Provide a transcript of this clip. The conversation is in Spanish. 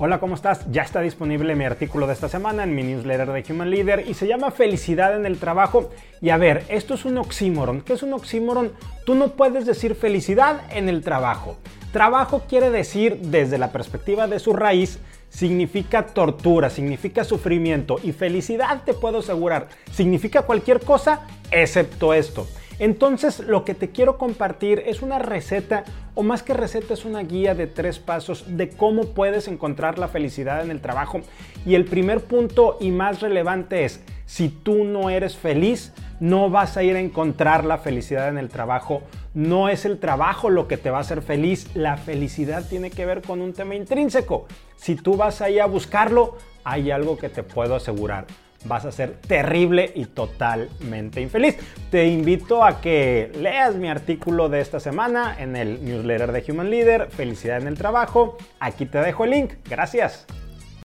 Hola, ¿cómo estás? Ya está disponible mi artículo de esta semana en mi newsletter de Human Leader y se llama Felicidad en el trabajo. Y a ver, esto es un oxímoron. ¿Qué es un oxímoron? Tú no puedes decir felicidad en el trabajo. Trabajo quiere decir, desde la perspectiva de su raíz, significa tortura, significa sufrimiento y felicidad, te puedo asegurar, significa cualquier cosa excepto esto. Entonces lo que te quiero compartir es una receta, o más que receta es una guía de tres pasos de cómo puedes encontrar la felicidad en el trabajo. Y el primer punto y más relevante es, si tú no eres feliz, no vas a ir a encontrar la felicidad en el trabajo. No es el trabajo lo que te va a hacer feliz. La felicidad tiene que ver con un tema intrínseco. Si tú vas ahí a buscarlo, hay algo que te puedo asegurar vas a ser terrible y totalmente infeliz. Te invito a que leas mi artículo de esta semana en el newsletter de Human Leader, Felicidad en el Trabajo. Aquí te dejo el link. Gracias.